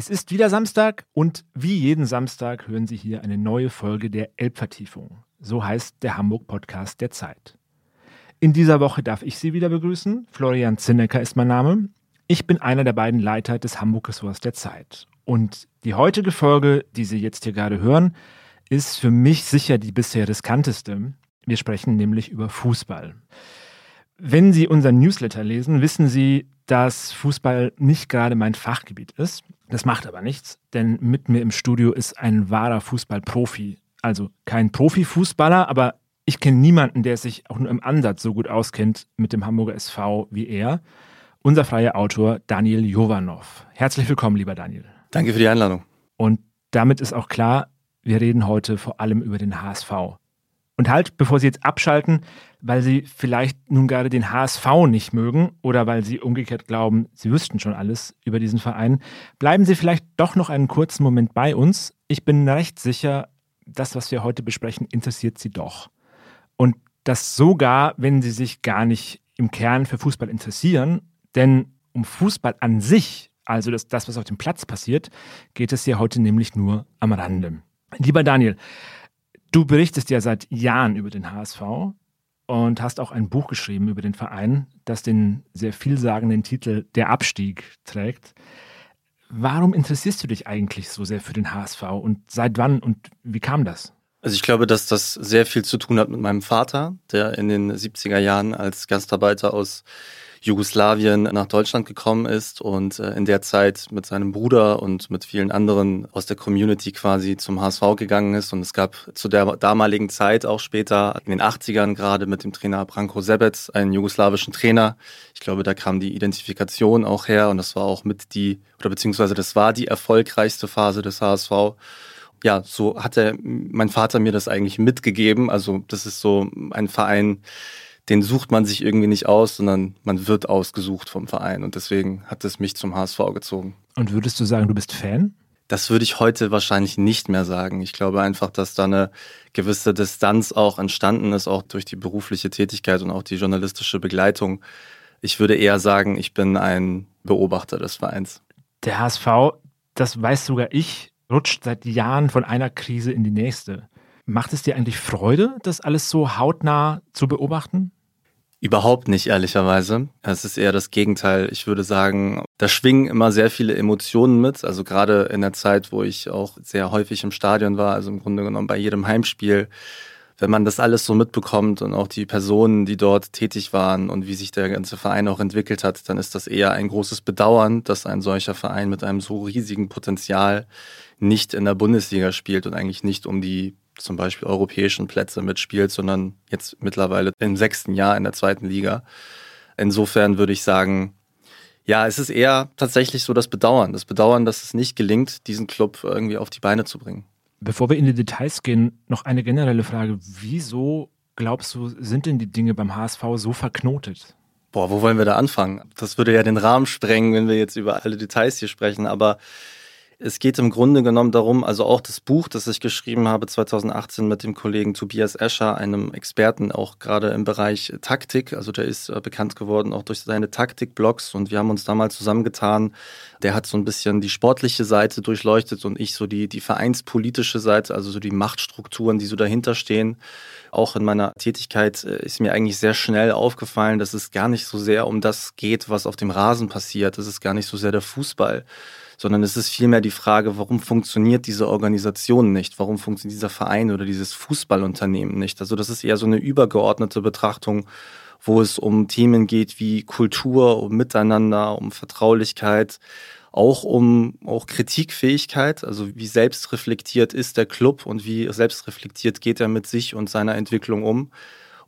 Es ist wieder Samstag und wie jeden Samstag hören Sie hier eine neue Folge der Elbvertiefung. So heißt der Hamburg-Podcast der Zeit. In dieser Woche darf ich Sie wieder begrüßen. Florian Zinnecker ist mein Name. Ich bin einer der beiden Leiter des Hamburg-Ressorts der Zeit. Und die heutige Folge, die Sie jetzt hier gerade hören, ist für mich sicher die bisher riskanteste. Wir sprechen nämlich über Fußball. Wenn Sie unseren Newsletter lesen, wissen Sie, dass Fußball nicht gerade mein Fachgebiet ist. Das macht aber nichts, denn mit mir im Studio ist ein wahrer Fußballprofi. Also kein Profifußballer, aber ich kenne niemanden, der sich auch nur im Ansatz so gut auskennt mit dem Hamburger SV wie er. Unser freier Autor Daniel Jovanov. Herzlich willkommen, lieber Daniel. Danke für die Einladung. Und damit ist auch klar, wir reden heute vor allem über den HSV. Und halt, bevor Sie jetzt abschalten, weil Sie vielleicht nun gerade den HSV nicht mögen oder weil Sie umgekehrt glauben, Sie wüssten schon alles über diesen Verein, bleiben Sie vielleicht doch noch einen kurzen Moment bei uns. Ich bin recht sicher, das, was wir heute besprechen, interessiert Sie doch. Und das sogar, wenn Sie sich gar nicht im Kern für Fußball interessieren, denn um Fußball an sich, also das, das was auf dem Platz passiert, geht es hier heute nämlich nur am Rande. Lieber Daniel, Du berichtest ja seit Jahren über den HSV und hast auch ein Buch geschrieben über den Verein, das den sehr vielsagenden Titel Der Abstieg trägt. Warum interessierst du dich eigentlich so sehr für den HSV und seit wann und wie kam das? Also ich glaube, dass das sehr viel zu tun hat mit meinem Vater, der in den 70er Jahren als Gastarbeiter aus Jugoslawien nach Deutschland gekommen ist und äh, in der Zeit mit seinem Bruder und mit vielen anderen aus der Community quasi zum HSV gegangen ist. Und es gab zu der damaligen Zeit auch später, in den 80ern gerade mit dem Trainer Branko Sebec, einen jugoslawischen Trainer. Ich glaube, da kam die Identifikation auch her und das war auch mit die, oder beziehungsweise das war die erfolgreichste Phase des HSV ja, so hat er, mein Vater mir das eigentlich mitgegeben. Also das ist so ein Verein, den sucht man sich irgendwie nicht aus, sondern man wird ausgesucht vom Verein. Und deswegen hat es mich zum HSV gezogen. Und würdest du sagen, du bist Fan? Das würde ich heute wahrscheinlich nicht mehr sagen. Ich glaube einfach, dass da eine gewisse Distanz auch entstanden ist, auch durch die berufliche Tätigkeit und auch die journalistische Begleitung. Ich würde eher sagen, ich bin ein Beobachter des Vereins. Der HSV, das weiß sogar ich, rutscht seit Jahren von einer Krise in die nächste. Macht es dir eigentlich Freude, das alles so hautnah zu beobachten? Überhaupt nicht, ehrlicherweise. Es ist eher das Gegenteil. Ich würde sagen, da schwingen immer sehr viele Emotionen mit. Also gerade in der Zeit, wo ich auch sehr häufig im Stadion war, also im Grunde genommen bei jedem Heimspiel, wenn man das alles so mitbekommt und auch die Personen, die dort tätig waren und wie sich der ganze Verein auch entwickelt hat, dann ist das eher ein großes Bedauern, dass ein solcher Verein mit einem so riesigen Potenzial nicht in der Bundesliga spielt und eigentlich nicht um die zum Beispiel europäischen Plätze mitspielt, sondern jetzt mittlerweile im sechsten Jahr in der zweiten Liga. Insofern würde ich sagen, ja, es ist eher tatsächlich so das Bedauern. Das Bedauern, dass es nicht gelingt, diesen Club irgendwie auf die Beine zu bringen. Bevor wir in die Details gehen, noch eine generelle Frage. Wieso glaubst du, sind denn die Dinge beim HSV so verknotet? Boah, wo wollen wir da anfangen? Das würde ja den Rahmen sprengen, wenn wir jetzt über alle Details hier sprechen. Aber es geht im Grunde genommen darum, also auch das Buch, das ich geschrieben habe 2018 mit dem Kollegen Tobias Escher, einem Experten auch gerade im Bereich Taktik. Also der ist äh, bekannt geworden auch durch seine Taktik-Blogs und wir haben uns damals zusammengetan. Der hat so ein bisschen die sportliche Seite durchleuchtet und ich so die, die vereinspolitische Seite, also so die Machtstrukturen, die so dahinter stehen. Auch in meiner Tätigkeit äh, ist mir eigentlich sehr schnell aufgefallen, dass es gar nicht so sehr um das geht, was auf dem Rasen passiert. Das ist gar nicht so sehr der Fußball sondern es ist vielmehr die Frage, warum funktioniert diese Organisation nicht? Warum funktioniert dieser Verein oder dieses Fußballunternehmen nicht? Also das ist eher so eine übergeordnete Betrachtung, wo es um Themen geht wie Kultur, um Miteinander, um Vertraulichkeit, auch um auch Kritikfähigkeit, also wie selbstreflektiert ist der Club und wie selbstreflektiert geht er mit sich und seiner Entwicklung um.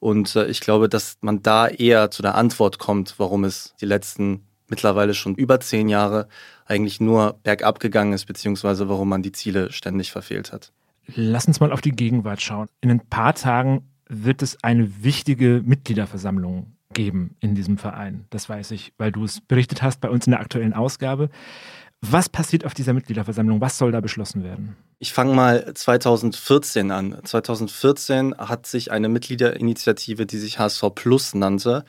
Und äh, ich glaube, dass man da eher zu der Antwort kommt, warum es die letzten mittlerweile schon über zehn Jahre eigentlich nur bergab gegangen ist, beziehungsweise warum man die Ziele ständig verfehlt hat. Lass uns mal auf die Gegenwart schauen. In ein paar Tagen wird es eine wichtige Mitgliederversammlung geben in diesem Verein. Das weiß ich, weil du es berichtet hast bei uns in der aktuellen Ausgabe. Was passiert auf dieser Mitgliederversammlung? Was soll da beschlossen werden? Ich fange mal 2014 an. 2014 hat sich eine Mitgliederinitiative, die sich HSV Plus nannte,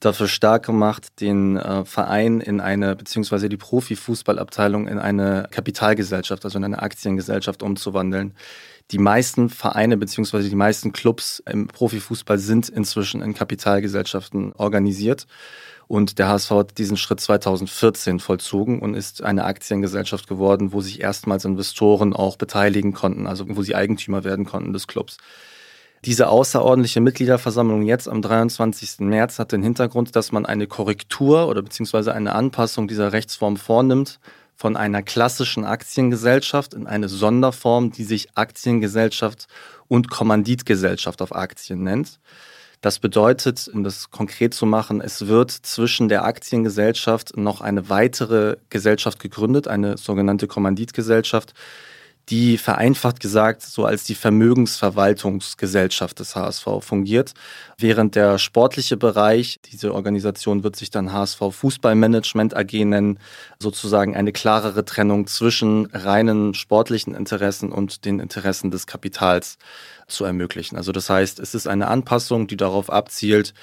dafür stark gemacht, den äh, Verein in eine, beziehungsweise die Profifußballabteilung in eine Kapitalgesellschaft, also in eine Aktiengesellschaft umzuwandeln. Die meisten Vereine beziehungsweise die meisten Clubs im Profifußball sind inzwischen in Kapitalgesellschaften organisiert. Und der HSV hat diesen Schritt 2014 vollzogen und ist eine Aktiengesellschaft geworden, wo sich erstmals Investoren auch beteiligen konnten, also wo sie Eigentümer werden konnten des Clubs. Diese außerordentliche Mitgliederversammlung jetzt am 23. März hat den Hintergrund, dass man eine Korrektur oder beziehungsweise eine Anpassung dieser Rechtsform vornimmt von einer klassischen Aktiengesellschaft in eine Sonderform, die sich Aktiengesellschaft und Kommanditgesellschaft auf Aktien nennt. Das bedeutet, um das konkret zu machen, es wird zwischen der Aktiengesellschaft noch eine weitere Gesellschaft gegründet, eine sogenannte Kommanditgesellschaft, die vereinfacht gesagt so als die Vermögensverwaltungsgesellschaft des HSV fungiert, während der sportliche Bereich, diese Organisation wird sich dann HSV Fußballmanagement AG nennen, sozusagen eine klarere Trennung zwischen reinen sportlichen Interessen und den Interessen des Kapitals zu ermöglichen. Also das heißt, es ist eine Anpassung, die darauf abzielt,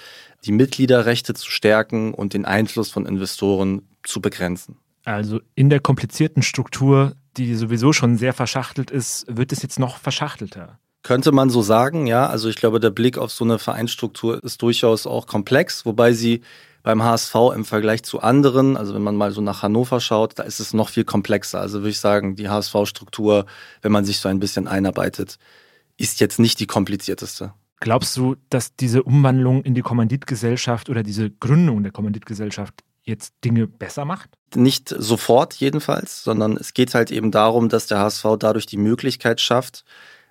die Mitgliederrechte zu stärken und den Einfluss von Investoren zu begrenzen. Also in der komplizierten Struktur die sowieso schon sehr verschachtelt ist, wird es jetzt noch verschachtelter. Könnte man so sagen, ja. Also ich glaube, der Blick auf so eine Vereinsstruktur ist durchaus auch komplex, wobei sie beim HSV im Vergleich zu anderen, also wenn man mal so nach Hannover schaut, da ist es noch viel komplexer. Also würde ich sagen, die HSV-Struktur, wenn man sich so ein bisschen einarbeitet, ist jetzt nicht die komplizierteste. Glaubst du, dass diese Umwandlung in die Kommanditgesellschaft oder diese Gründung der Kommanditgesellschaft jetzt Dinge besser macht? Nicht sofort jedenfalls, sondern es geht halt eben darum, dass der HSV dadurch die Möglichkeit schafft,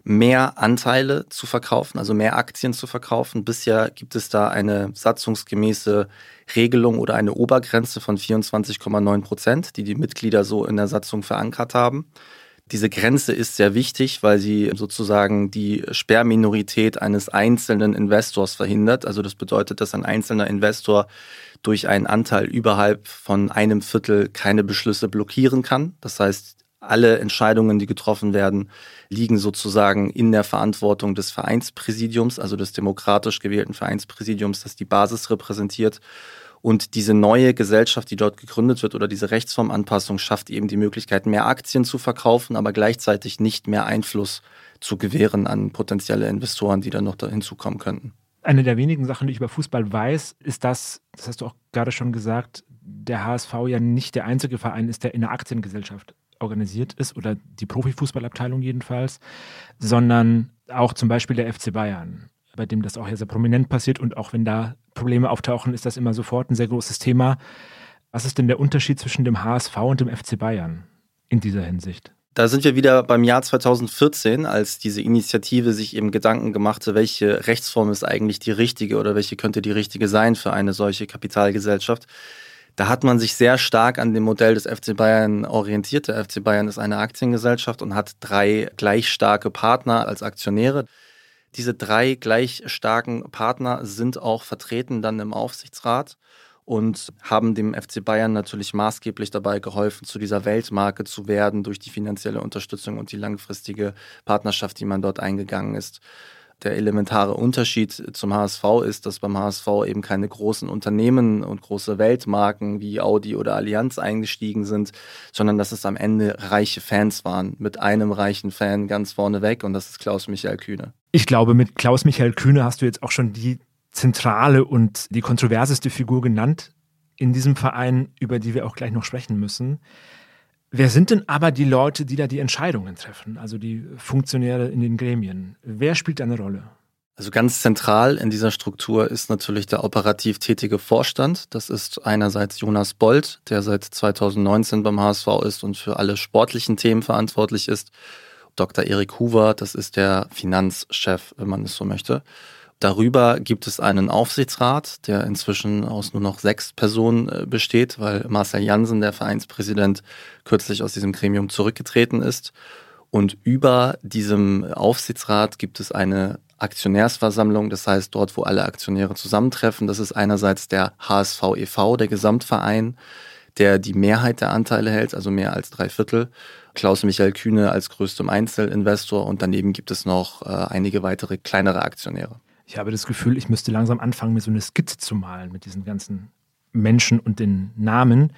mehr Anteile zu verkaufen, also mehr Aktien zu verkaufen. Bisher gibt es da eine satzungsgemäße Regelung oder eine Obergrenze von 24,9 Prozent, die die Mitglieder so in der Satzung verankert haben. Diese Grenze ist sehr wichtig, weil sie sozusagen die Sperrminorität eines einzelnen Investors verhindert. Also das bedeutet, dass ein einzelner Investor durch einen Anteil überhalb von einem Viertel keine Beschlüsse blockieren kann. Das heißt, alle Entscheidungen, die getroffen werden, liegen sozusagen in der Verantwortung des Vereinspräsidiums, also des demokratisch gewählten Vereinspräsidiums, das die Basis repräsentiert. Und diese neue Gesellschaft, die dort gegründet wird oder diese Rechtsformanpassung schafft eben die Möglichkeit, mehr Aktien zu verkaufen, aber gleichzeitig nicht mehr Einfluss zu gewähren an potenzielle Investoren, die dann noch da hinzukommen könnten. Eine der wenigen Sachen, die ich über Fußball weiß, ist, dass, das hast du auch gerade schon gesagt, der HSV ja nicht der einzige Verein ist, der in einer Aktiengesellschaft organisiert ist oder die Profifußballabteilung jedenfalls, sondern auch zum Beispiel der FC Bayern bei dem das auch ja sehr prominent passiert. Und auch wenn da Probleme auftauchen, ist das immer sofort ein sehr großes Thema. Was ist denn der Unterschied zwischen dem HSV und dem FC Bayern in dieser Hinsicht? Da sind wir wieder beim Jahr 2014, als diese Initiative sich eben Gedanken gemachte, welche Rechtsform ist eigentlich die richtige oder welche könnte die richtige sein für eine solche Kapitalgesellschaft. Da hat man sich sehr stark an dem Modell des FC Bayern orientiert. Der FC Bayern ist eine Aktiengesellschaft und hat drei gleich starke Partner als Aktionäre. Diese drei gleich starken Partner sind auch vertreten dann im Aufsichtsrat und haben dem FC Bayern natürlich maßgeblich dabei geholfen, zu dieser Weltmarke zu werden durch die finanzielle Unterstützung und die langfristige Partnerschaft, die man dort eingegangen ist. Der elementare Unterschied zum HSV ist, dass beim HSV eben keine großen Unternehmen und große Weltmarken wie Audi oder Allianz eingestiegen sind, sondern dass es am Ende reiche Fans waren, mit einem reichen Fan ganz vorne weg und das ist Klaus-Michael Kühne. Ich glaube, mit Klaus-Michael Kühne hast du jetzt auch schon die zentrale und die kontroverseste Figur genannt in diesem Verein, über die wir auch gleich noch sprechen müssen. Wer sind denn aber die Leute, die da die Entscheidungen treffen, also die Funktionäre in den Gremien? Wer spielt eine Rolle? Also ganz zentral in dieser Struktur ist natürlich der operativ tätige Vorstand. Das ist einerseits Jonas Bold, der seit 2019 beim HSV ist und für alle sportlichen Themen verantwortlich ist. Dr. Erik Huber, das ist der Finanzchef, wenn man es so möchte. Darüber gibt es einen Aufsichtsrat, der inzwischen aus nur noch sechs Personen äh, besteht, weil Marcel Jansen, der Vereinspräsident, kürzlich aus diesem Gremium zurückgetreten ist. Und über diesem Aufsichtsrat gibt es eine Aktionärsversammlung, das heißt dort, wo alle Aktionäre zusammentreffen. Das ist einerseits der HSV e.V., der Gesamtverein, der die Mehrheit der Anteile hält, also mehr als drei Viertel. Klaus-Michael Kühne als größtem Einzelinvestor und daneben gibt es noch äh, einige weitere kleinere Aktionäre. Ich habe das Gefühl, ich müsste langsam anfangen, mir so eine Skizze zu malen mit diesen ganzen Menschen und den Namen.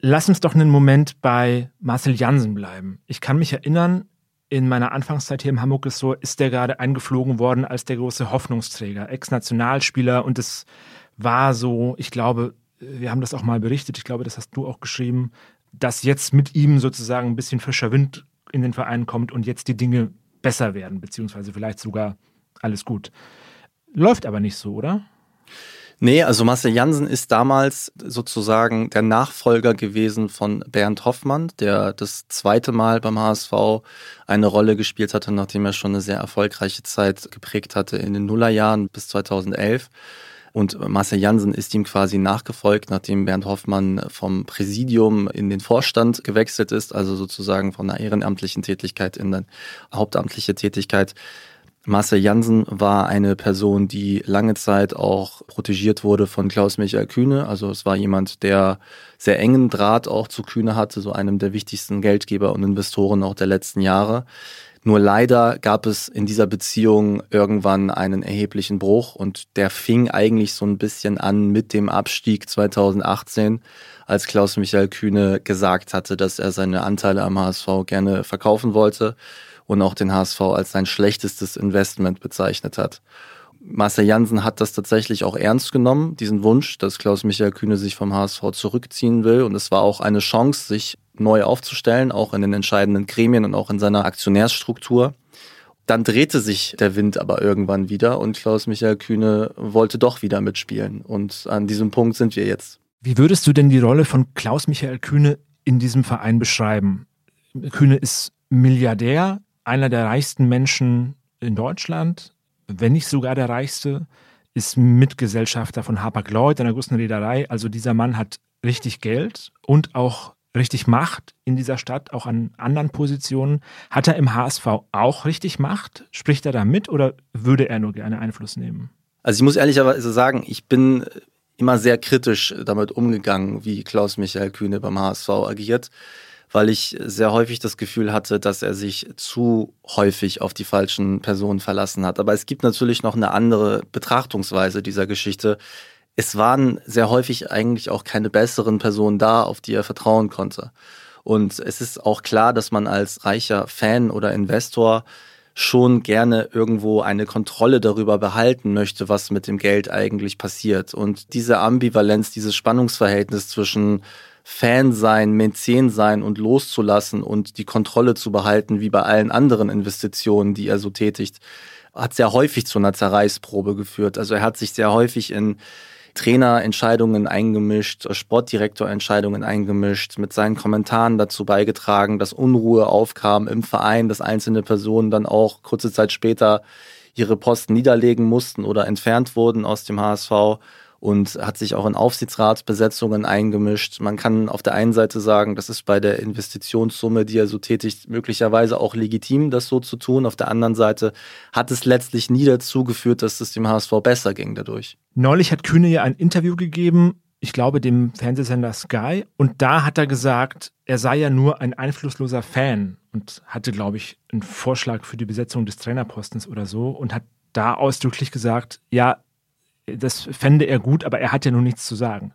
Lass uns doch einen Moment bei Marcel Jansen bleiben. Ich kann mich erinnern, in meiner Anfangszeit hier im Hamburg ist so, ist der gerade eingeflogen worden als der große Hoffnungsträger, Ex-Nationalspieler und es war so, ich glaube, wir haben das auch mal berichtet, ich glaube, das hast du auch geschrieben, dass jetzt mit ihm sozusagen ein bisschen frischer Wind in den Verein kommt und jetzt die Dinge besser werden, beziehungsweise vielleicht sogar alles gut. Läuft aber nicht so, oder? Nee, also Marcel Jansen ist damals sozusagen der Nachfolger gewesen von Bernd Hoffmann, der das zweite Mal beim HSV eine Rolle gespielt hatte, nachdem er schon eine sehr erfolgreiche Zeit geprägt hatte in den Nullerjahren bis 2011. Und Marcel Jansen ist ihm quasi nachgefolgt, nachdem Bernd Hoffmann vom Präsidium in den Vorstand gewechselt ist, also sozusagen von einer ehrenamtlichen Tätigkeit in eine hauptamtliche Tätigkeit. Marcel Jansen war eine Person, die lange Zeit auch protegiert wurde von Klaus-Michael Kühne. Also es war jemand, der sehr engen Draht auch zu Kühne hatte, so einem der wichtigsten Geldgeber und Investoren auch der letzten Jahre. Nur leider gab es in dieser Beziehung irgendwann einen erheblichen Bruch und der fing eigentlich so ein bisschen an mit dem Abstieg 2018, als Klaus-Michael Kühne gesagt hatte, dass er seine Anteile am HSV gerne verkaufen wollte und auch den HSV als sein schlechtestes Investment bezeichnet hat. Marcel Jansen hat das tatsächlich auch ernst genommen, diesen Wunsch, dass Klaus-Michael Kühne sich vom HSV zurückziehen will. Und es war auch eine Chance, sich neu aufzustellen, auch in den entscheidenden Gremien und auch in seiner Aktionärsstruktur. Dann drehte sich der Wind aber irgendwann wieder und Klaus-Michael Kühne wollte doch wieder mitspielen. Und an diesem Punkt sind wir jetzt. Wie würdest du denn die Rolle von Klaus-Michael Kühne in diesem Verein beschreiben? Kühne ist Milliardär, einer der reichsten Menschen in Deutschland, wenn nicht sogar der reichste, ist Mitgesellschafter von Hapag-Lloyd, einer großen Reederei. Also dieser Mann hat richtig Geld und auch richtig Macht in dieser Stadt, auch an anderen Positionen. Hat er im HSV auch richtig Macht? Spricht er da mit oder würde er nur gerne Einfluss nehmen? Also ich muss ehrlicherweise sagen, ich bin immer sehr kritisch damit umgegangen, wie Klaus Michael Kühne beim HSV agiert weil ich sehr häufig das Gefühl hatte, dass er sich zu häufig auf die falschen Personen verlassen hat. Aber es gibt natürlich noch eine andere Betrachtungsweise dieser Geschichte. Es waren sehr häufig eigentlich auch keine besseren Personen da, auf die er vertrauen konnte. Und es ist auch klar, dass man als reicher Fan oder Investor schon gerne irgendwo eine Kontrolle darüber behalten möchte, was mit dem Geld eigentlich passiert. Und diese Ambivalenz, dieses Spannungsverhältnis zwischen Fan sein, Mäzen sein und loszulassen und die Kontrolle zu behalten, wie bei allen anderen Investitionen, die er so tätigt, hat sehr häufig zu einer Zerreißprobe geführt. Also er hat sich sehr häufig in Trainerentscheidungen eingemischt, Sportdirektorentscheidungen eingemischt, mit seinen Kommentaren dazu beigetragen, dass Unruhe aufkam im Verein, dass einzelne Personen dann auch kurze Zeit später ihre Posten niederlegen mussten oder entfernt wurden aus dem HSV und hat sich auch in Aufsichtsratsbesetzungen eingemischt. Man kann auf der einen Seite sagen, das ist bei der Investitionssumme, die er so tätigt, möglicherweise auch legitim, das so zu tun. Auf der anderen Seite hat es letztlich nie dazu geführt, dass es dem HSV besser ging dadurch. Neulich hat Kühne ja ein Interview gegeben, ich glaube dem Fernsehsender Sky, und da hat er gesagt, er sei ja nur ein einflussloser Fan und hatte, glaube ich, einen Vorschlag für die Besetzung des Trainerpostens oder so und hat da ausdrücklich gesagt, ja, das fände er gut, aber er hat ja nun nichts zu sagen.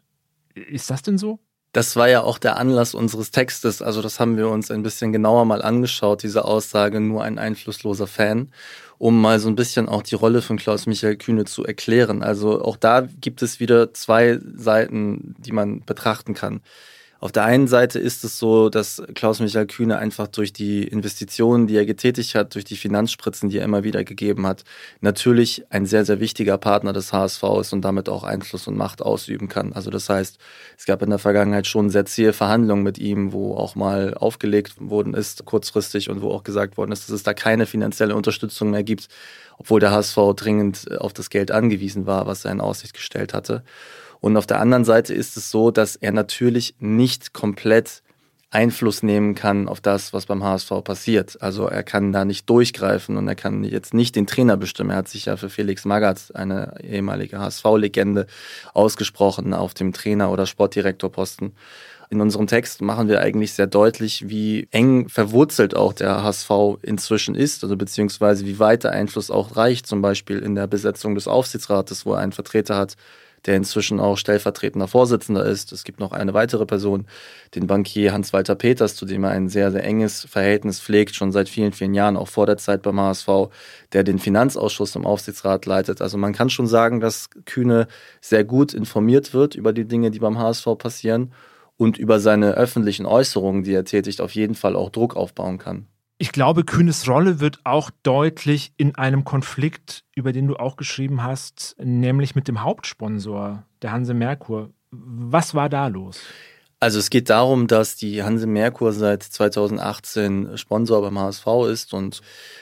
Ist das denn so? Das war ja auch der Anlass unseres Textes. Also das haben wir uns ein bisschen genauer mal angeschaut, diese Aussage, nur ein einflussloser Fan, um mal so ein bisschen auch die Rolle von Klaus-Michael Kühne zu erklären. Also auch da gibt es wieder zwei Seiten, die man betrachten kann. Auf der einen Seite ist es so, dass Klaus-Michael Kühne einfach durch die Investitionen, die er getätigt hat, durch die Finanzspritzen, die er immer wieder gegeben hat, natürlich ein sehr, sehr wichtiger Partner des HSV ist und damit auch Einfluss und Macht ausüben kann. Also das heißt, es gab in der Vergangenheit schon sehr zähe Verhandlungen mit ihm, wo auch mal aufgelegt worden ist, kurzfristig, und wo auch gesagt worden ist, dass es da keine finanzielle Unterstützung mehr gibt, obwohl der HSV dringend auf das Geld angewiesen war, was er in Aussicht gestellt hatte. Und auf der anderen Seite ist es so, dass er natürlich nicht komplett Einfluss nehmen kann auf das, was beim HSV passiert. Also er kann da nicht durchgreifen und er kann jetzt nicht den Trainer bestimmen. Er hat sich ja für Felix Magath, eine ehemalige HSV-Legende, ausgesprochen auf dem Trainer- oder Sportdirektorposten. In unserem Text machen wir eigentlich sehr deutlich, wie eng verwurzelt auch der HSV inzwischen ist, also beziehungsweise wie weit der Einfluss auch reicht, zum Beispiel in der Besetzung des Aufsichtsrates, wo er einen Vertreter hat, der inzwischen auch stellvertretender Vorsitzender ist. Es gibt noch eine weitere Person, den Bankier Hans-Walter Peters, zu dem er ein sehr, sehr enges Verhältnis pflegt, schon seit vielen, vielen Jahren, auch vor der Zeit beim HSV, der den Finanzausschuss im Aufsichtsrat leitet. Also man kann schon sagen, dass Kühne sehr gut informiert wird über die Dinge, die beim HSV passieren und über seine öffentlichen Äußerungen, die er tätigt, auf jeden Fall auch Druck aufbauen kann. Ich glaube, Kühnes Rolle wird auch deutlich in einem Konflikt, über den du auch geschrieben hast, nämlich mit dem Hauptsponsor der Hanse Merkur. Was war da los? Also es geht darum, dass die Hanse Merkur seit 2018 Sponsor beim HSV ist und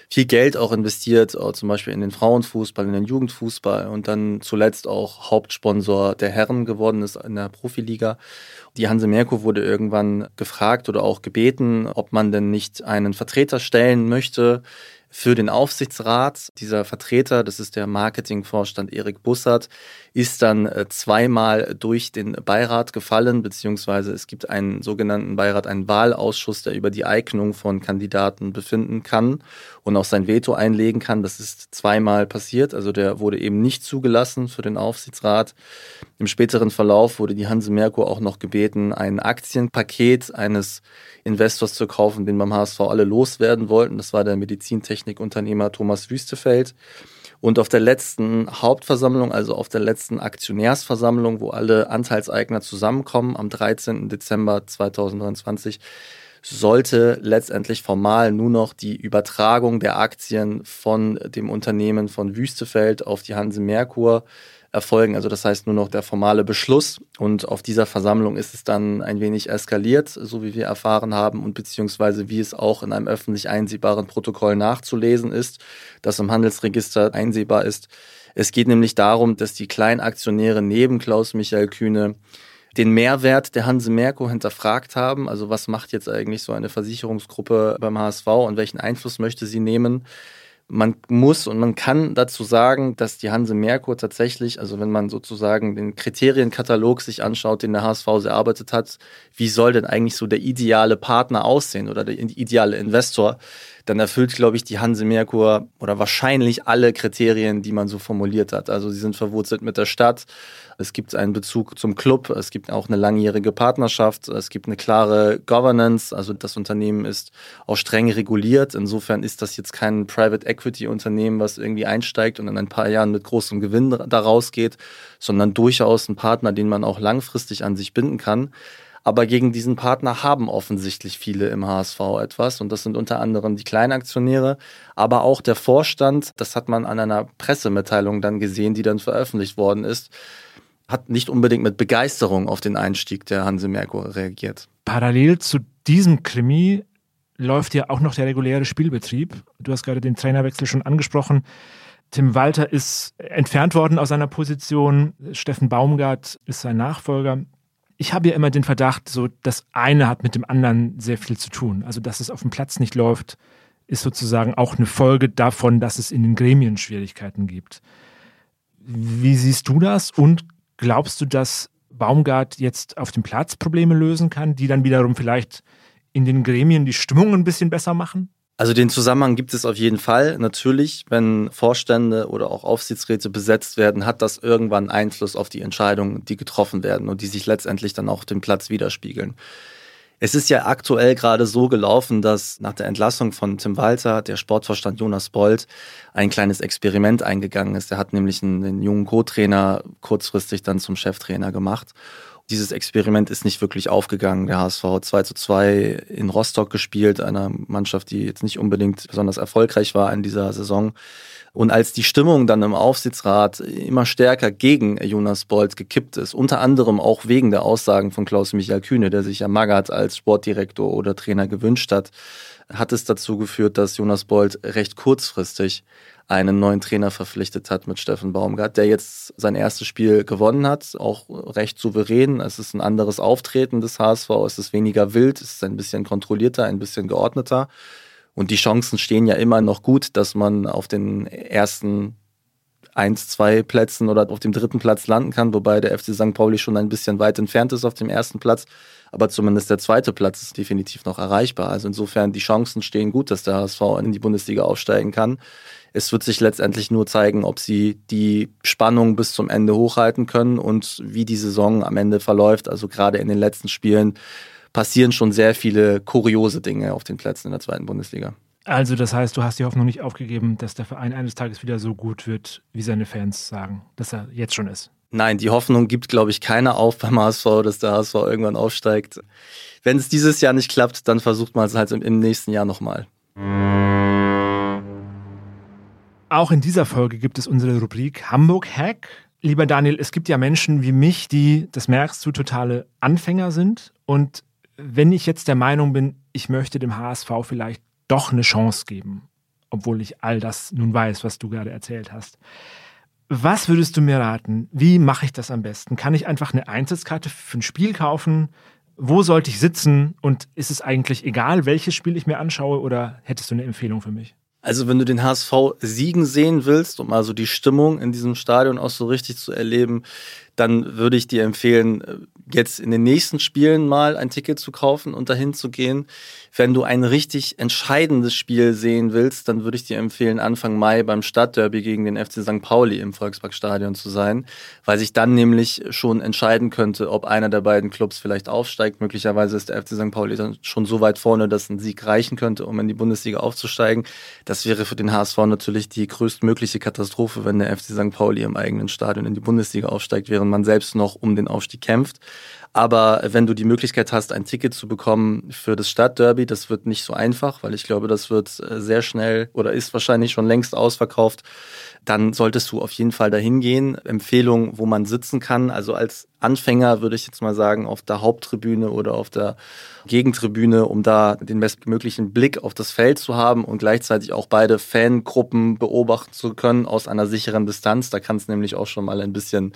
viel Geld auch investiert, auch zum Beispiel in den Frauenfußball, in den Jugendfußball und dann zuletzt auch Hauptsponsor der Herren geworden ist in der Profiliga. Die Hanse Merkur wurde irgendwann gefragt oder auch gebeten, ob man denn nicht einen Vertreter stellen möchte für den Aufsichtsrat. Dieser Vertreter, das ist der Marketingvorstand Erik Bussard, ist dann äh, zweimal durch den Beirat gefallen, beziehungsweise es gibt einen sogenannten Beirat, einen Wahlausschuss, der über die Eignung von Kandidaten befinden kann und auch sein Veto einlegen kann. Das ist zweimal passiert, also der wurde eben nicht zugelassen für den Aufsichtsrat. Im späteren Verlauf wurde die Hanse Merkur auch noch gebeten, ein Aktienpaket eines Investors zu kaufen, den beim HSV alle loswerden wollten. Das war der Medizintechnikunternehmer Thomas Wüstefeld. Und auf der letzten Hauptversammlung, also auf der letzten Aktionärsversammlung, wo alle Anteilseigner zusammenkommen, am 13. Dezember 2023, sollte letztendlich formal nur noch die Übertragung der Aktien von dem Unternehmen von Wüstefeld auf die Hanse Merkur erfolgen. Also das heißt nur noch der formale Beschluss. Und auf dieser Versammlung ist es dann ein wenig eskaliert, so wie wir erfahren haben und beziehungsweise wie es auch in einem öffentlich einsehbaren Protokoll nachzulesen ist, das im Handelsregister einsehbar ist. Es geht nämlich darum, dass die Kleinaktionäre neben Klaus Michael Kühne den Mehrwert der Hanse Merkur hinterfragt haben. Also was macht jetzt eigentlich so eine Versicherungsgruppe beim HSV und welchen Einfluss möchte sie nehmen? Man muss und man kann dazu sagen, dass die Hanse Merkur tatsächlich, also wenn man sozusagen den Kriterienkatalog sich anschaut, den der HSV erarbeitet hat, wie soll denn eigentlich so der ideale Partner aussehen oder der ideale Investor, dann erfüllt, glaube ich, die Hanse Merkur oder wahrscheinlich alle Kriterien, die man so formuliert hat. Also sie sind verwurzelt mit der Stadt, es gibt einen Bezug zum Club, es gibt auch eine langjährige Partnerschaft, es gibt eine klare Governance, also das Unternehmen ist auch streng reguliert. Insofern ist das jetzt kein Private Equity Unternehmen, was irgendwie einsteigt und in ein paar Jahren mit großem Gewinn daraus geht, sondern durchaus ein Partner, den man auch langfristig an sich binden kann. Aber gegen diesen Partner haben offensichtlich viele im HSV etwas. Und das sind unter anderem die Kleinaktionäre, aber auch der Vorstand. Das hat man an einer Pressemitteilung dann gesehen, die dann veröffentlicht worden ist hat nicht unbedingt mit Begeisterung auf den Einstieg der Hanse Merkur reagiert. Parallel zu diesem Krimi läuft ja auch noch der reguläre Spielbetrieb. Du hast gerade den Trainerwechsel schon angesprochen. Tim Walter ist entfernt worden aus seiner Position. Steffen Baumgart ist sein Nachfolger. Ich habe ja immer den Verdacht, so das eine hat mit dem anderen sehr viel zu tun. Also, dass es auf dem Platz nicht läuft, ist sozusagen auch eine Folge davon, dass es in den Gremien Schwierigkeiten gibt. Wie siehst du das und Glaubst du, dass Baumgart jetzt auf dem Platz Probleme lösen kann, die dann wiederum vielleicht in den Gremien die Stimmung ein bisschen besser machen? Also den Zusammenhang gibt es auf jeden Fall. Natürlich, wenn Vorstände oder auch Aufsichtsräte besetzt werden, hat das irgendwann Einfluss auf die Entscheidungen, die getroffen werden und die sich letztendlich dann auch dem Platz widerspiegeln. Es ist ja aktuell gerade so gelaufen, dass nach der Entlassung von Tim Walter der Sportvorstand Jonas Bold ein kleines Experiment eingegangen ist. Er hat nämlich einen, einen jungen Co-Trainer kurzfristig dann zum Cheftrainer gemacht. Dieses Experiment ist nicht wirklich aufgegangen. Der HSV hat 2 zu 2 in Rostock gespielt, einer Mannschaft, die jetzt nicht unbedingt besonders erfolgreich war in dieser Saison. Und als die Stimmung dann im Aufsichtsrat immer stärker gegen Jonas Bolt gekippt ist, unter anderem auch wegen der Aussagen von Klaus-Michael Kühne, der sich ja Magath als Sportdirektor oder Trainer gewünscht hat, hat es dazu geführt, dass Jonas Bolt recht kurzfristig einen neuen Trainer verpflichtet hat mit Steffen Baumgart, der jetzt sein erstes Spiel gewonnen hat, auch recht souverän. Es ist ein anderes Auftreten des HSV, es ist weniger wild, es ist ein bisschen kontrollierter, ein bisschen geordneter. Und die Chancen stehen ja immer noch gut, dass man auf den ersten eins, zwei Plätzen oder auf dem dritten Platz landen kann, wobei der FC St. Pauli schon ein bisschen weit entfernt ist auf dem ersten Platz. Aber zumindest der zweite Platz ist definitiv noch erreichbar. Also insofern die Chancen stehen gut, dass der HSV in die Bundesliga aufsteigen kann. Es wird sich letztendlich nur zeigen, ob sie die Spannung bis zum Ende hochhalten können und wie die Saison am Ende verläuft. Also gerade in den letzten Spielen passieren schon sehr viele kuriose Dinge auf den Plätzen in der zweiten Bundesliga. Also das heißt, du hast die Hoffnung nicht aufgegeben, dass der Verein eines Tages wieder so gut wird, wie seine Fans sagen, dass er jetzt schon ist. Nein, die Hoffnung gibt, glaube ich, keiner auf beim HSV, dass der HSV irgendwann aufsteigt. Wenn es dieses Jahr nicht klappt, dann versucht man es halt im nächsten Jahr nochmal. Auch in dieser Folge gibt es unsere Rubrik Hamburg Hack. Lieber Daniel, es gibt ja Menschen wie mich, die, das merkst du, totale Anfänger sind. Und wenn ich jetzt der Meinung bin, ich möchte dem HSV vielleicht doch eine Chance geben, obwohl ich all das nun weiß, was du gerade erzählt hast. Was würdest du mir raten? Wie mache ich das am besten? Kann ich einfach eine Einsatzkarte für ein Spiel kaufen? Wo sollte ich sitzen? Und ist es eigentlich egal, welches Spiel ich mir anschaue oder hättest du eine Empfehlung für mich? Also wenn du den HSV siegen sehen willst, um also die Stimmung in diesem Stadion auch so richtig zu erleben, dann würde ich dir empfehlen, jetzt in den nächsten Spielen mal ein Ticket zu kaufen und dahin zu gehen. Wenn du ein richtig entscheidendes Spiel sehen willst, dann würde ich dir empfehlen, Anfang Mai beim Stadtderby gegen den FC St. Pauli im Volksparkstadion zu sein, weil sich dann nämlich schon entscheiden könnte, ob einer der beiden Clubs vielleicht aufsteigt. Möglicherweise ist der FC St. Pauli dann schon so weit vorne, dass ein Sieg reichen könnte, um in die Bundesliga aufzusteigen. Das wäre für den HSV natürlich die größtmögliche Katastrophe, wenn der FC St. Pauli im eigenen Stadion in die Bundesliga aufsteigt, während man selbst noch um den Aufstieg kämpft. Aber wenn du die Möglichkeit hast, ein Ticket zu bekommen für das Stadtderby, das wird nicht so einfach, weil ich glaube, das wird äh, sehr schnell oder ist wahrscheinlich schon längst ausverkauft. Dann solltest du auf jeden Fall dahin gehen. Empfehlung, wo man sitzen kann. Also als Anfänger würde ich jetzt mal sagen, auf der Haupttribüne oder auf der Gegentribüne, um da den bestmöglichen Blick auf das Feld zu haben und gleichzeitig auch beide Fangruppen beobachten zu können aus einer sicheren Distanz. Da kann es nämlich auch schon mal ein bisschen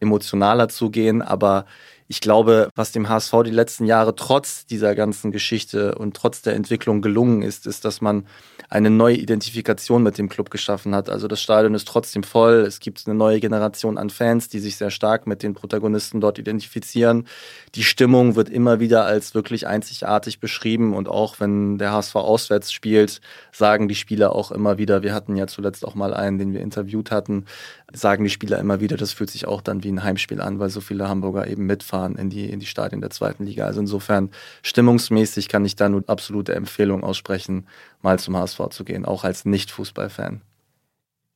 emotionaler zugehen, aber ich glaube, was dem HSV die letzten Jahre trotz dieser ganzen Geschichte und trotz der Entwicklung gelungen ist, ist, dass man eine neue Identifikation mit dem Club geschaffen hat. Also das Stadion ist trotzdem voll. Es gibt eine neue Generation an Fans, die sich sehr stark mit den Protagonisten dort identifizieren. Die Stimmung wird immer wieder als wirklich einzigartig beschrieben und auch wenn der HSV auswärts spielt, sagen die Spieler auch immer wieder, wir hatten ja zuletzt auch mal einen, den wir interviewt hatten, sagen die Spieler immer wieder, das fühlt sich auch dann wie ein Heimspiel an, weil so viele Hamburger eben mitfahren in die, in die Stadien der zweiten Liga. Also insofern stimmungsmäßig kann ich da nur absolute Empfehlung aussprechen, mal zum HSV zu gehen, auch als Nicht-Fußballfan.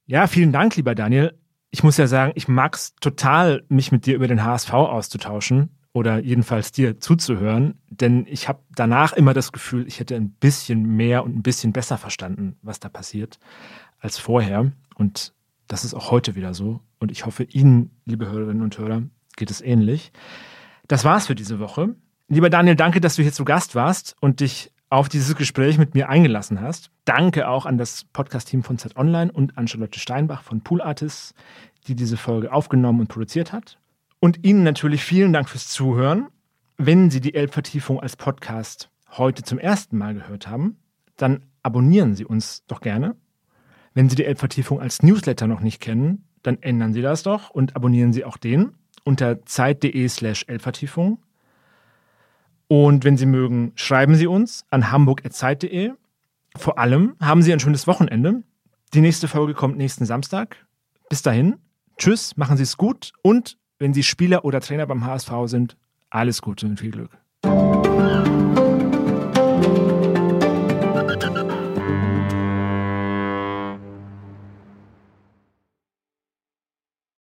Ja, vielen Dank, lieber Daniel. Ich muss ja sagen, ich mag es total, mich mit dir über den HSV auszutauschen oder jedenfalls dir zuzuhören, denn ich habe danach immer das Gefühl, ich hätte ein bisschen mehr und ein bisschen besser verstanden, was da passiert, als vorher. Und das ist auch heute wieder so. Und ich hoffe, Ihnen, liebe Hörerinnen und Hörer, geht es ähnlich. Das war's für diese Woche. Lieber Daniel, danke, dass du hier zu Gast warst und dich auf dieses Gespräch mit mir eingelassen hast. Danke auch an das Podcast-Team von Z Online und an Charlotte Steinbach von Pool Artists, die diese Folge aufgenommen und produziert hat. Und Ihnen natürlich vielen Dank fürs Zuhören. Wenn Sie die Elbvertiefung als Podcast heute zum ersten Mal gehört haben, dann abonnieren Sie uns doch gerne wenn Sie die Elbvertiefung als Newsletter noch nicht kennen, dann ändern Sie das doch und abonnieren Sie auch den unter zeit.de slash Elbvertiefung. Und wenn Sie mögen, schreiben Sie uns an hamburg.zeit.de. Vor allem haben Sie ein schönes Wochenende. Die nächste Folge kommt nächsten Samstag. Bis dahin, tschüss, machen Sie es gut und wenn Sie Spieler oder Trainer beim HSV sind, alles Gute und viel Glück.